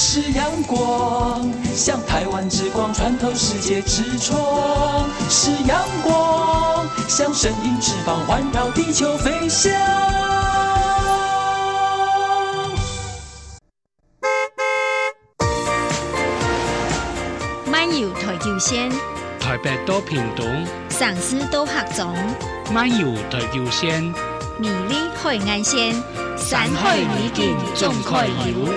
是阳光，像台湾之光穿透世界之窗；是阳光，像神鹰翅膀环绕地球飞翔。漫游台球线，台北多平东，上司多客种，漫游台球线，美丽海岸线，山海美景总可游。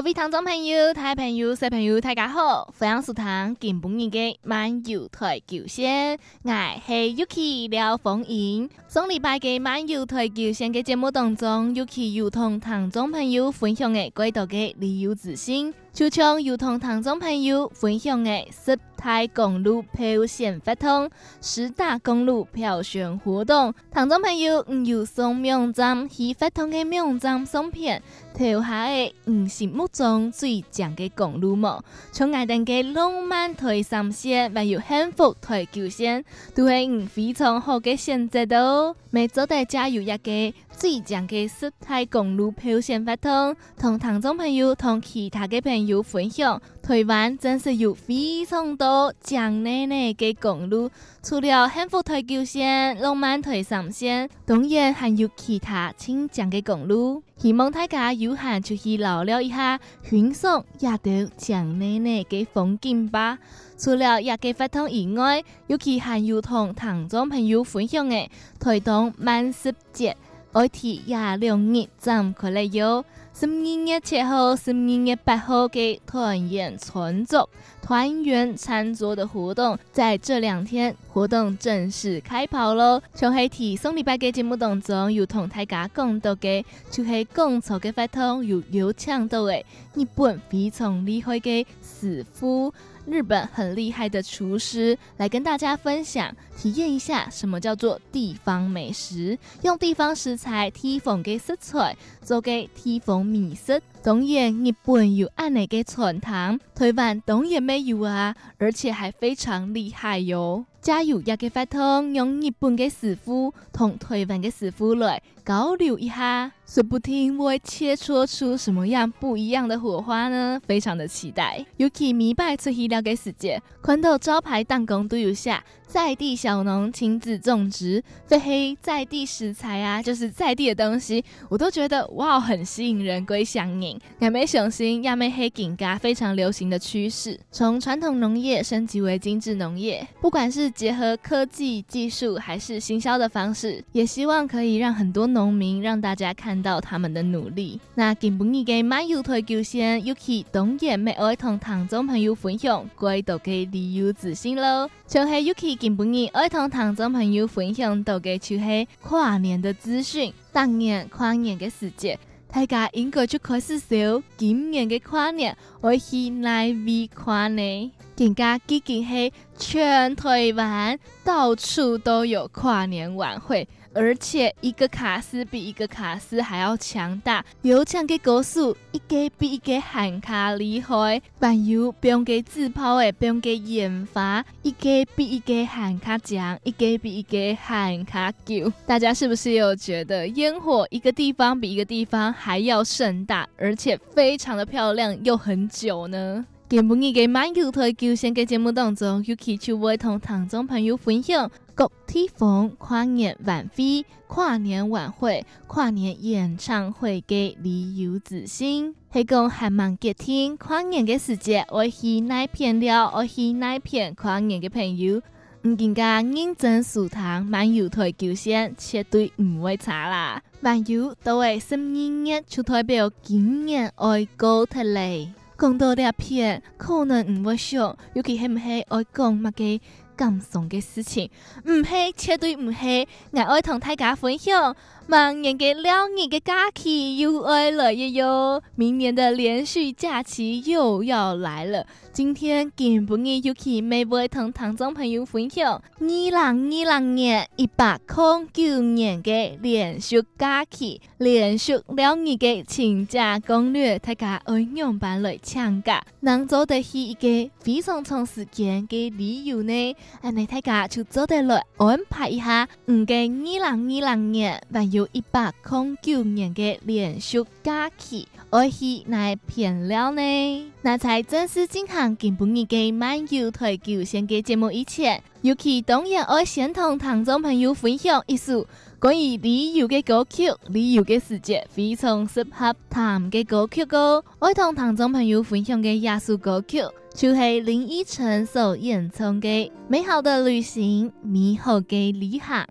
各位听众朋友、大朋友、小朋友，大家好！欢迎收听今本日嘅漫游台球线，我系 Yuki 廖凤英。上礼拜嘅漫游台球线嘅节目当中，Yuki 有同听众朋友分享嘅几多嘅旅游资讯，就像有同听众朋友分享嘅十大公路票选发通、十大公路票选活动，听众朋友唔有送名章，去发通嘅名章送片。投下嘅五心目中最强嘅公路网，从爱登嘅浪漫台三线，还有幸福台九线，都系非常好嘅选择的。每周大家有一个最强嘅十大公路票选发通，同听众朋友同其他嘅朋友有分享。台湾真是有非常多强奶奶嘅公路，除了幸福台九线、浪漫台三线，当然还有其他清强嘅公路。希望大家有闲就去留了一下，欣赏亚洲强奶奶嘅风景吧。除了亚个发通以外，尤其还有同听众朋友分享嘅台东万圣节，爱提廿两日站可来哟。十二月七号、十二月八号嘅团圆餐桌、团圆餐桌的活动，在这两天活动正式开跑喽。像系提送礼拜嘅节目当中，有同大家讲到嘅，就是共筹嘅发通有有抢到诶，日本非常厉害嘅师傅。日本很厉害的厨师来跟大家分享，体验一下什么叫做地方美食，用地方食材提供给食材，做给地方美食。当然，日本有安内个传统，台湾当然没有啊，而且还非常厉害哟。加油一个发通，用日本嘅师傅同台湾嘅师傅来交流一下，说不定会切磋出什么样不一样的火花呢？非常的期待。尤其明白出去了解世界，看到招牌弹弓都有下。在地小农亲自种植，非黑在地食材啊，就是在地的东西，我都觉得哇，很吸引人，归乡人。亚美雄心，亚美黑金嘎非常流行的趋势，从传统农业升级为精致农业，不管是结合科技技术还是行销的方式，也希望可以让很多农民让大家看到他们的努力。那今晡日嘅漫游台球线，尤其当然要爱同听众朋友分享归岛嘅旅游资讯喽，就系尤其。今晡日爱同听众朋友分享到嘅就是跨年的资讯。当年跨年的时节，大家应该就开始想今年的跨年会去哪里跨年？更加激进系全台湾到处都有跨年晚会。而且一个卡斯比一个卡斯还要强大，有抢嘅歌数一个比一个喊卡厉害，还有不用给自抛诶，不用给研发，一个比一个喊卡强，一个比一个喊卡久。大家是不是有觉得烟火一个地方比一个地方还要盛大，而且非常的漂亮又很久呢？今晡日嘅漫游台球线嘅节目当中，Yuki 就会同听众朋友分享各地方跨年晚会、跨年晚会、跨年演唱会嘅旅游资讯。系讲还蛮热天跨年嘅时节，我去哪片了？我去哪片跨年嘅朋友，唔更加认真收听漫游台球线，绝对唔会差啦。漫游都系十二月就代表今年爱过脱离。讲到这片，可能唔会想，尤其系唔系爱讲乜嘅感伤嘅事情，唔系，绝对唔系，我爱同大家分享，明年嘅两日嘅假期又爱来了哟，明年的连续假期又要来了，今天金不义 Yuki 每位同听众朋友分享。二零二零年一百空九年的连续假期，连续两日的请假攻略，大家爱用办来抢假，能做得是一个非常长时间的理由呢？安尼大家就做得来安排一下，唔嘅二零二零年还有一百零九年的连续假期，爱去哪片了呢？那在正式进行今本日嘅漫游台九线嘅节目以前尤其当然爱先同听众朋友分享一首关于旅游嘅歌曲，旅游嘅时节非常适合谈嘅歌曲歌。爱同听众朋友分享嘅一首歌曲，就系林依晨所演唱嘅《美好的旅行，美好嘅旅行》。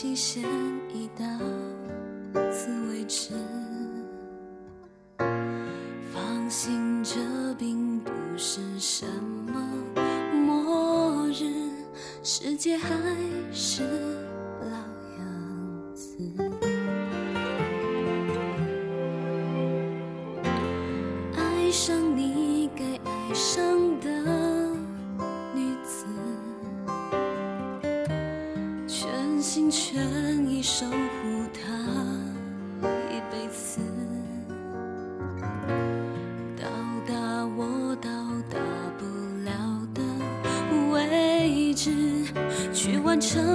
期限已到此为止，放心，这并不是什么末日，世界还是老样子。爱上。成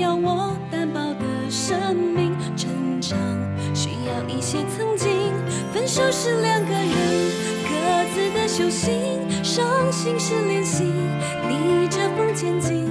要我单薄的生命。成长需要一些曾经，分手是两个人各自的修行，伤心是练习，逆着风前进，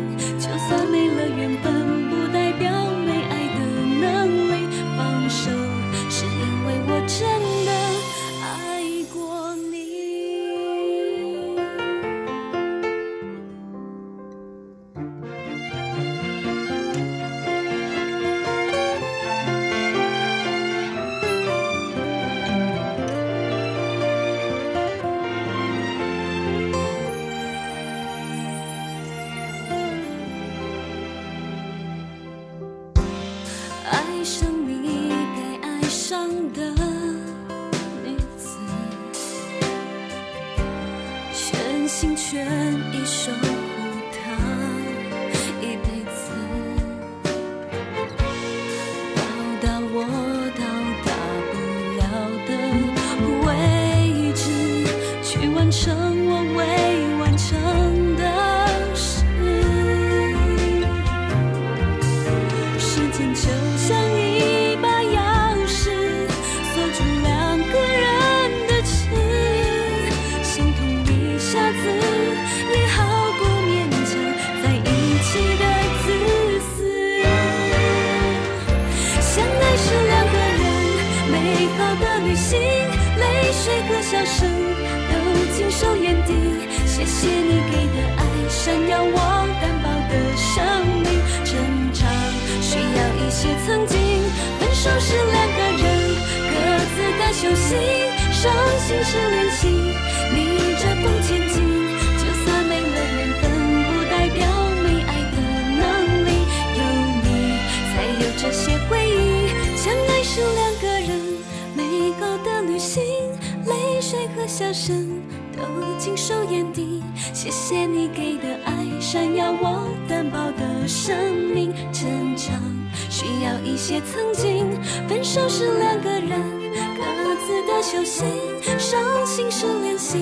尽收眼底，谢谢你给的爱，闪耀我单薄的生命。成长需要一些曾经，分手是两个人各自的修行，伤心是练习，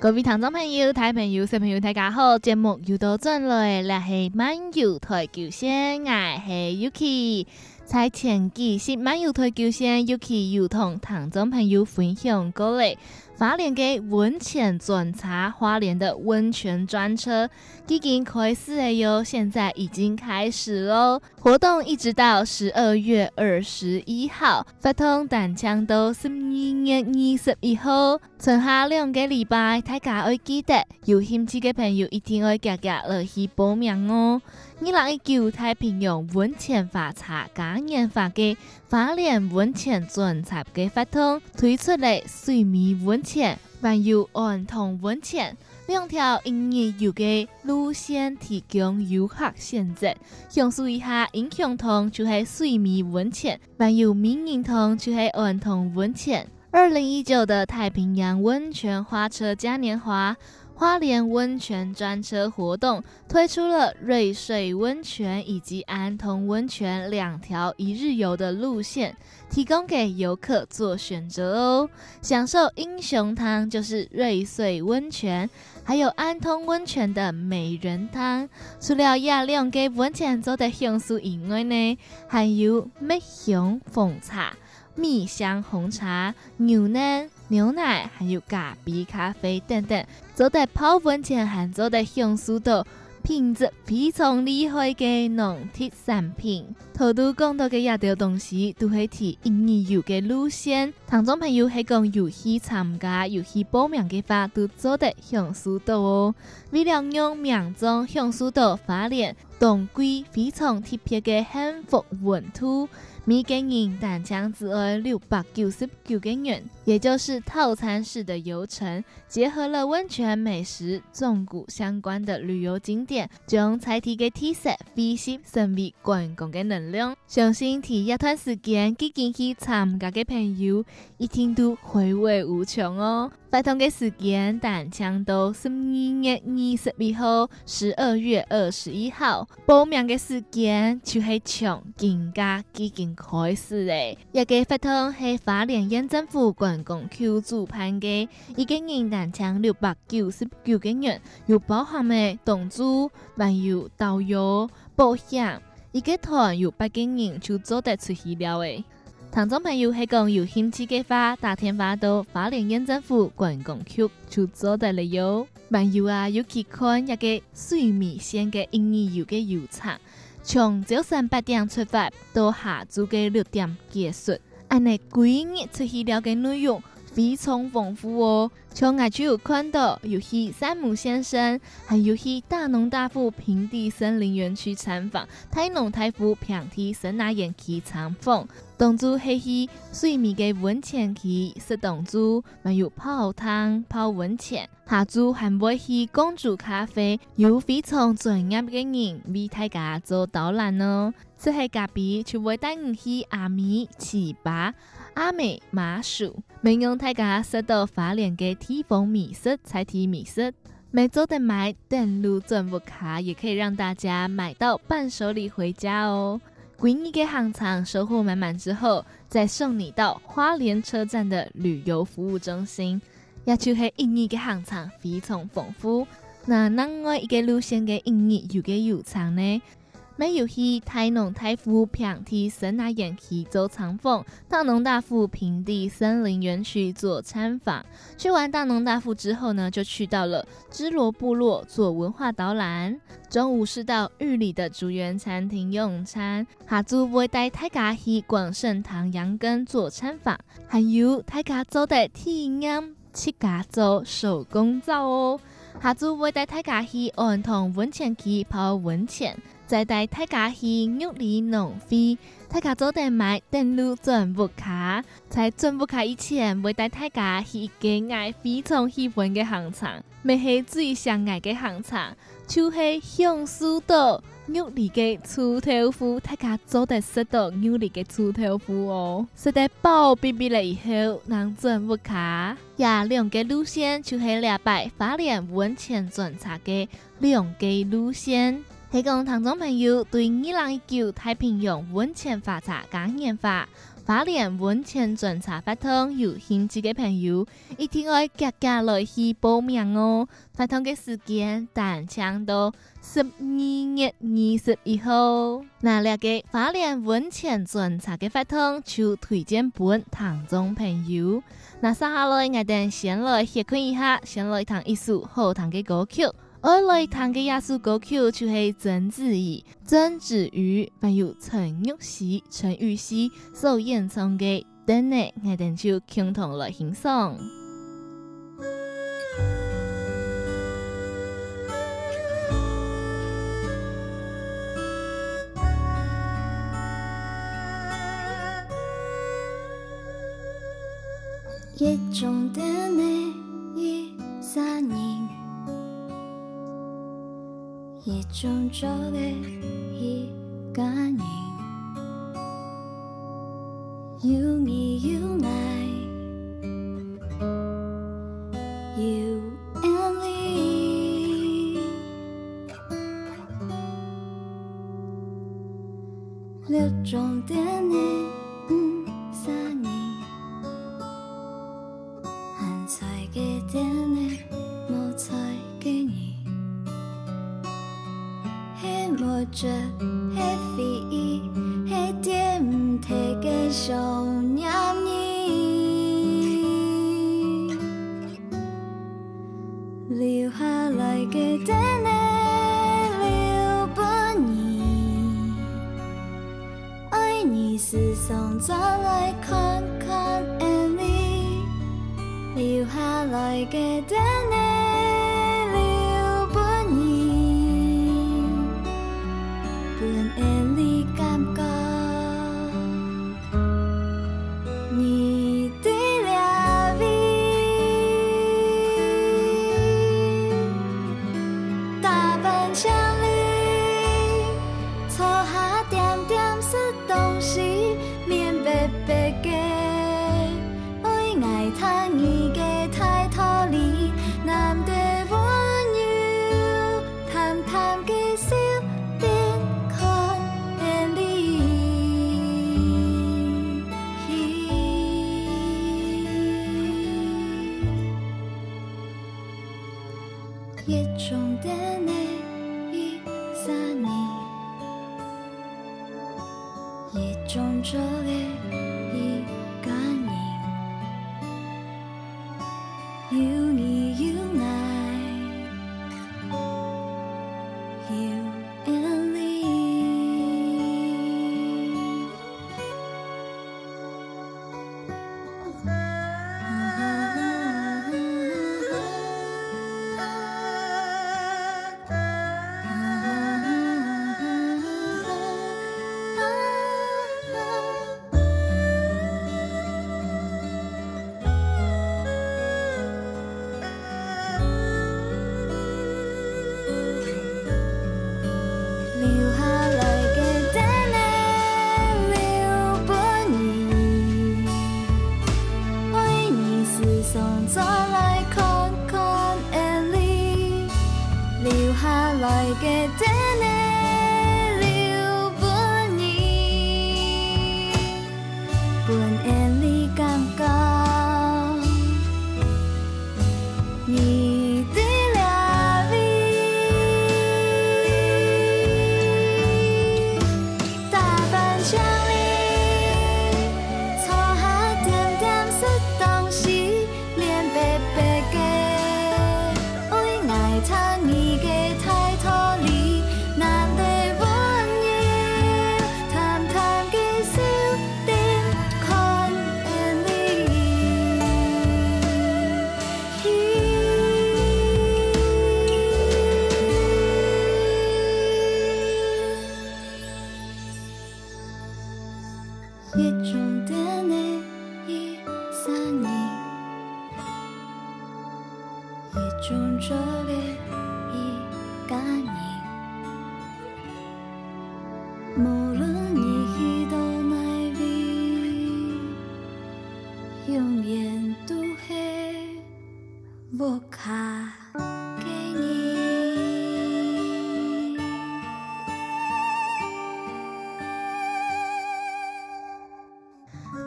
各位听众朋友、大朋友、小朋友，大家好！节目又到转来，来系漫游台球星，我是 Yuki。在前几是漫游台九线，Yuki 又同听众朋友分享过嚟。花莲嘅温泉专车，花莲的温泉专车已经开始了哟，现在已经开始喽。活动一直到十二月二十一号，发通单枪都十二月二十一号，剩下两个礼拜，大家要记得，有兴趣嘅朋友一定要加加落去报名哦。二零一九太平洋温泉花车嘉年华嘅花莲温泉专车嘅发通推出嚟水美温泉，还有儿童温泉两条营业游嘅路线提供游客选择。详述一下，英雄堂就是水美温泉，还有名人堂就是儿童温泉。二零一九的太平洋温泉花车嘉年华。花莲温泉专车活动推出了瑞穗温泉以及安通温泉两条一日游的路线，提供给游客做选择哦。享受英雄汤就是瑞穗温泉，还有安通温泉的美人汤。除了亚两个温泉做的香酥以外呢，还有蜜香红茶、蜜香红茶、牛奶。牛奶，还有咖啡、咖啡等等，做在泡温泉，还做在享受到品质非常厉害嘅农特产品。头都讲到嘅一条东西，都系提印尼游嘅路线。听众朋友系讲游戏参加、游戏报名嘅话，都做得享受到哦。为了让民众享受到花莲冬季非常特别嘅幸福温度。每个人单枪只要六百九十九元，也就是套餐式的游程，结合了温泉美食、纵谷相关的旅游景点，将彩体嘅特色飞行成为观光嘅能量。相信体一段时间，几经去参加嘅朋友，一定都回味无穷哦。发通嘅时间，但抢到十二月二十一号，十二月二十一号，报名嘅时间就系从今家几经。开始嘞，一个发通系花莲县政府观光局主办嘅，一个人单枪六百九十九个月，有包含嘅同住，还有导游、保险，一个团有八个人就做得出去了诶。听众朋友系讲有兴趣嘅话，打电话到花莲县政府观光局就做得了哟。还有啊，有去看一个水美线嘅印尼游嘅游场。从早上八点出发，到下昼嘅六点结束。安尼几日出去了解内容非常丰富哦。从我就有看到有去山姆先生，还有去大农大富平地森林园区参访，大农大富平地森林园区参访。当初系去水美嘅温泉区食当初，还有泡汤泡温泉。下昼还会去公主咖啡，有非常专业嘅人为大家做导览哦。这系隔壁就会带你去阿米奇巴、阿美麻薯，没用大家食到花莲嘅地方美食、菜地美食。每周的买登录转播卡，也可以让大家买到伴手礼回家哦。归你嘅行程收获满满之后，再送你到花莲车站的旅游服务中心。也就是印尼嘅行程非常丰富。那另外一个路线嘅印尼游嘅游场呢？没有去大农大富平地森林园区做参访，大农大富平地森林园区做参访。去完大农大富之后呢，就去到了芝罗部落做文化导览。中午是到玉里的竹园餐厅用餐，下昼会带大家去广盛堂羊羹做参访，还有大家做的体验七家做手工皂哦。下昼会带大家去儿童温泉区泡温泉，再带大家去玉里农会，大家做点买登录转播卡。在转播卡以前，会带大家去一个爱非常喜欢的行程，咪系最想爱的行程，就是享受到玉里嘅臭豆腐，大家做得食到玉里嘅臭豆腐哦，食得饱哔哔了以后，能转播卡。呀，两个路线就是两摆花莲温泉转车嘅两个路线。提供听众朋友对二零一九太平洋温泉花茶嘉年华、花莲温泉种茶活动有兴趣的朋友，一定要加加来去报名哦！活动的时间但长到十二月二十一号。那两个花莲温泉种茶的活动就推荐本听众朋友。那接下来我等先来歇看一下，先来听一首好听的歌曲。我来弹嘅一首歌曲就是曾子怡、曾子瑜，还有陈玉希、陈玉希所演唱嘅《等你》，我等就共同来欣赏。一种的你一三年。一种做的一个人，有你有爱，有爱你，六种的你，雪你。我卡给你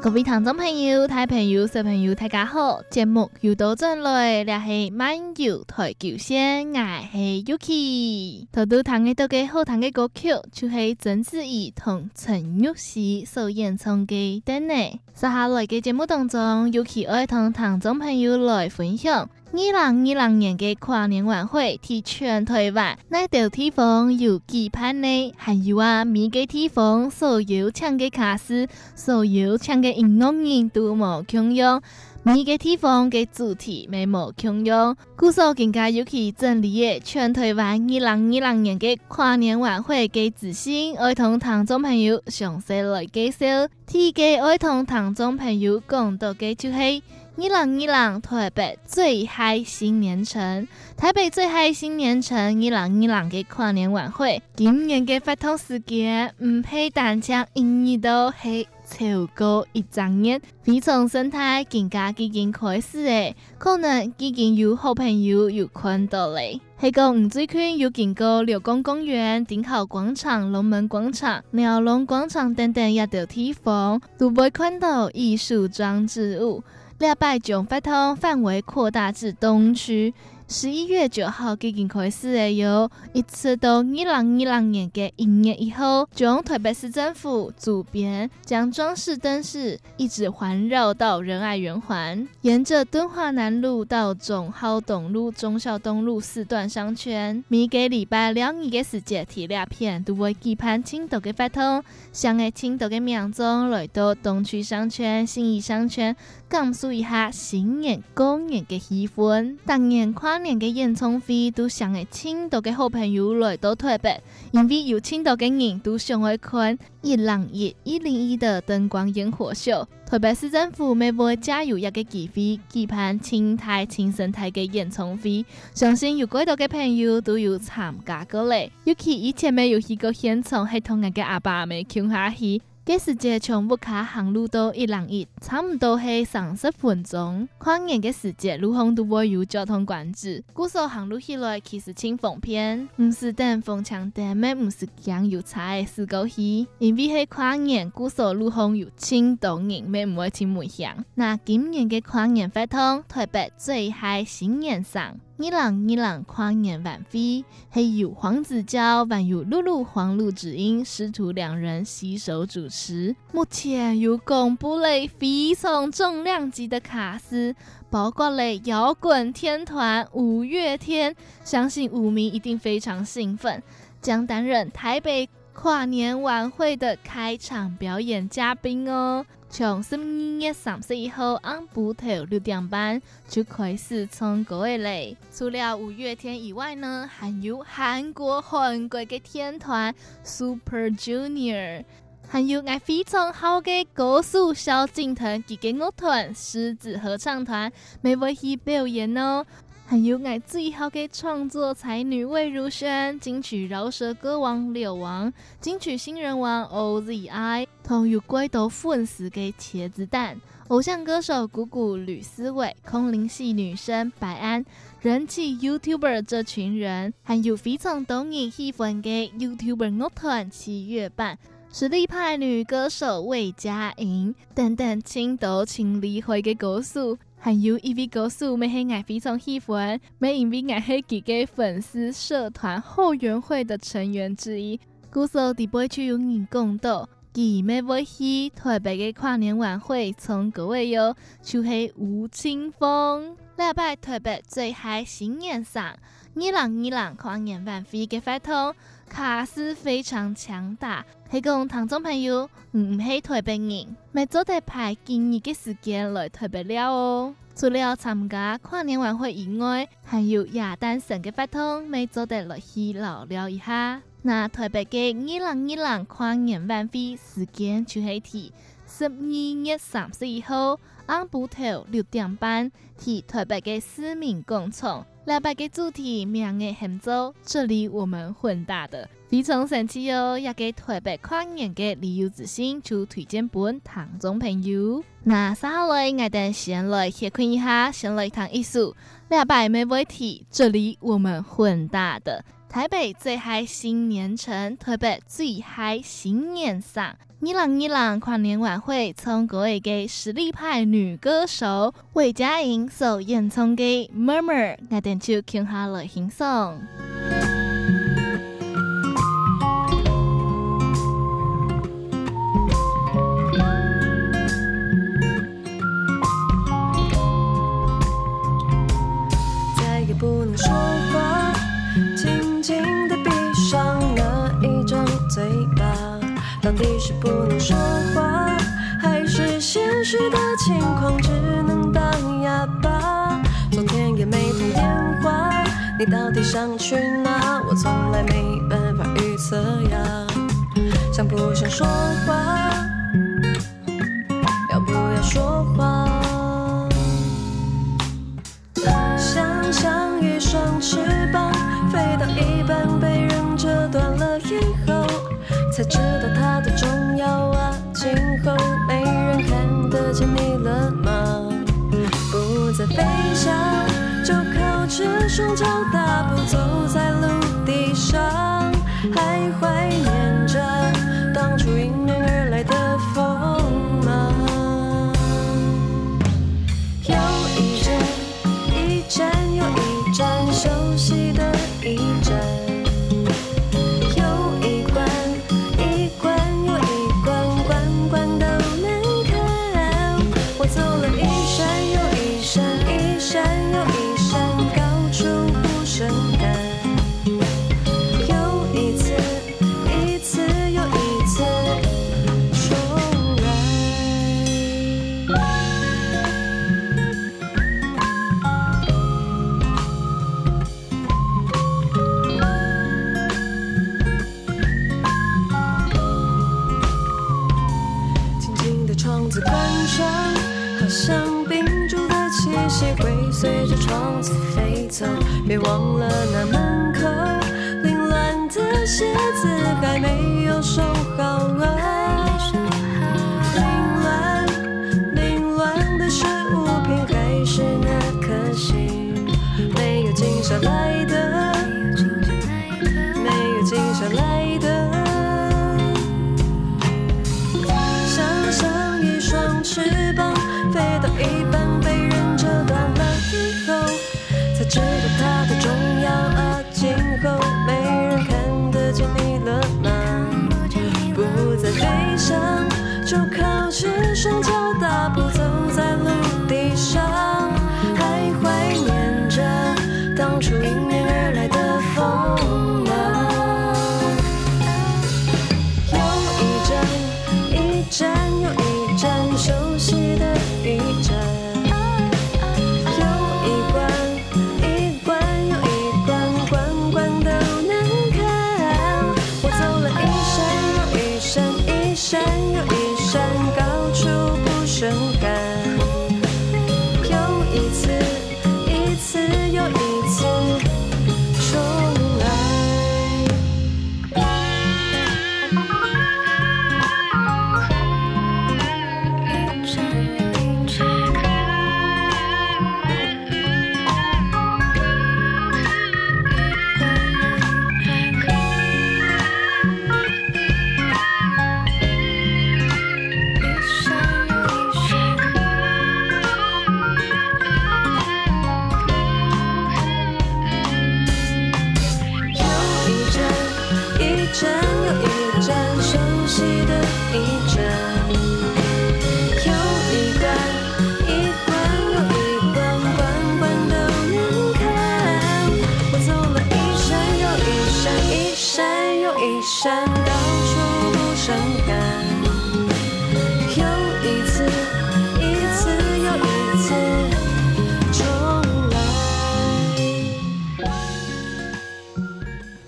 各位听众朋友大朋友小朋友大家好节目又到这里了是慢摇台球先我是 yuki 头都弹的都给好谈的歌曲就是曾子怡同陈玉溪所演唱的等你接下来的节目当中 yuki 爱同听众朋友来分享二零二零年嘅跨年晚会，喺全台湾哪条地方有期盼呢？还有啊，每个地方所有唱嘅卡司，所有唱嘅音乐人都冇共样，每个地方嘅主题没冇共样。故所更加有其整理嘅全台湾二零二零年嘅跨年晚会嘅资讯，爱同听众朋友详细来介绍。第一个爱同听众朋友讲到嘅就系。二零二零台北最嗨新年城，台北最嗨新年城，二零二零嘅跨年晚会，今年嘅发通时间唔系单枪，一年都系超过一整年。非常生态，更加已经开始诶，可能已经有好朋友有看到咧。系讲吴最近有经过六公公园、顶好广场、龙门广场、鸟笼广场等等一条地方，都会看到艺术装置物。礼拜将发通范围扩大至东区。十一月九号已经开始的哟，一直到二零二零年的一月一号，将台北市政府主编将装饰灯饰一直环绕到仁爱圆环，沿着敦化南路到总号东路、忠孝东路四段商圈。每个礼拜两日的时间，贴两片都会举办青岛的发通，想爱青岛的民众来到东区商圈、信义商圈，感受一下新年过年的气氛。当年跨。年嘅演唱会都想嘅青岛嘅好朋友来到台北，因为有青岛嘅人都想去看一零一、一零一的灯光烟火秀。台北市政府每会加油一个机会举办青台、青生态嘅演唱会，相信有几多嘅朋友都有参加过嘞。尤其以前没有去过现场，系同人嘅阿爸阿妈倾下去。这时节从木卡航路到一零一，差不多系三十分钟。跨年嘅时节，路上都会有交通管制。古时候航路起来其实轻方便，唔是等风枪灯，咩唔是强有差嘅时候去。因为系跨年，古时候路上有轻多人，咩唔会轻危险。那今年嘅跨年发通，台北最嗨新年上。二零二零跨年晚会，系由黄子佼、还有露露、黄路芷英师徒两人携手主持。目前有公布了非常重量级的卡司，包括了摇滚天团五月天，相信舞迷一定非常兴奋，将担任台北跨年晚会的开场表演嘉宾哦。从十二月三十一号按部头六点半就开始唱歌的嘞。除了五月天以外呢，还有韩国韩国的天团 Super Junior，还有爱非常好的歌手萧敬腾及个乐团狮子合唱团，每位去表演哦。还有爱最好的创作才女魏如萱，金曲饶舌歌王柳王，金曲新人王 OZI，同有贵多粉丝的茄子蛋，偶像歌手鼓鼓吕思伟，空灵系女生白安，人气 YouTuber 这群人，还有非常懂你喜欢的 YouTuber 乐团七月半，实力派女歌手魏佳莹，等等，青岛青离会的歌手。还有，EV 歌手，我是爱非常喜欢，我因为爱黑几个粉丝社团后援会的成员之一。故说第八区有人讲到，佢每会去台北的跨年晚会从各位哟，就是吴青峰。礼拜台北最嗨新年上，二零二零跨年晚会嘅发通，卡司非常强大。系讲听众朋友唔系台北人，咪做得排今日嘅时间来台北了哦。除了参加跨年晚会以外，还有耶诞城嘅发通，咪做得来去聊聊一下。那台北嘅二零二零跨年晚会时间就系提十二月三十一号。按部头六点半，去台北嘅市民广场。礼拜嘅主题名嘅很多，这里我们混大的非常神奇哦！也给台北跨年嘅旅游之星就推荐本听众朋友。那接下来我哋先来先看一下，先来谈艺术。礼拜没问题，这里我们混大的台北最嗨新年城，台北最嗨新年上。二零二零跨年晚会从国外嘅实力派女歌手魏佳莹所演唱嘅《Murmur》，我哋就听下来欣赏。到底是不能说话，还是现实的情况只能当哑巴？昨天也没通电话，你到底想去哪？我从来没办法预测呀。想不想说话？双脚大步走在路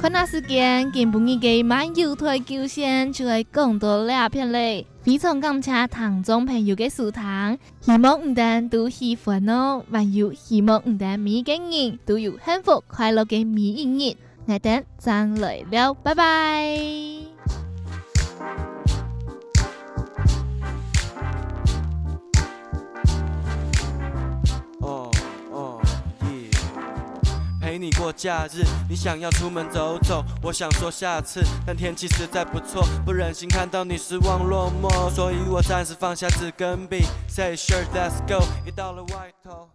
那时间，今晡日嘅漫游台九线就会更多两片嘞，非常感谢听众朋友的收藏，希望唔但都喜欢哦，还有希望唔但每个人都有幸福快乐的每一日，我等再来了，拜拜。陪你过假日。你想要出门走走，我想说下次，但天气实在不错，不忍心看到你失望落寞，所以我暂时放下纸跟笔，Say sure let's go。一到了外头。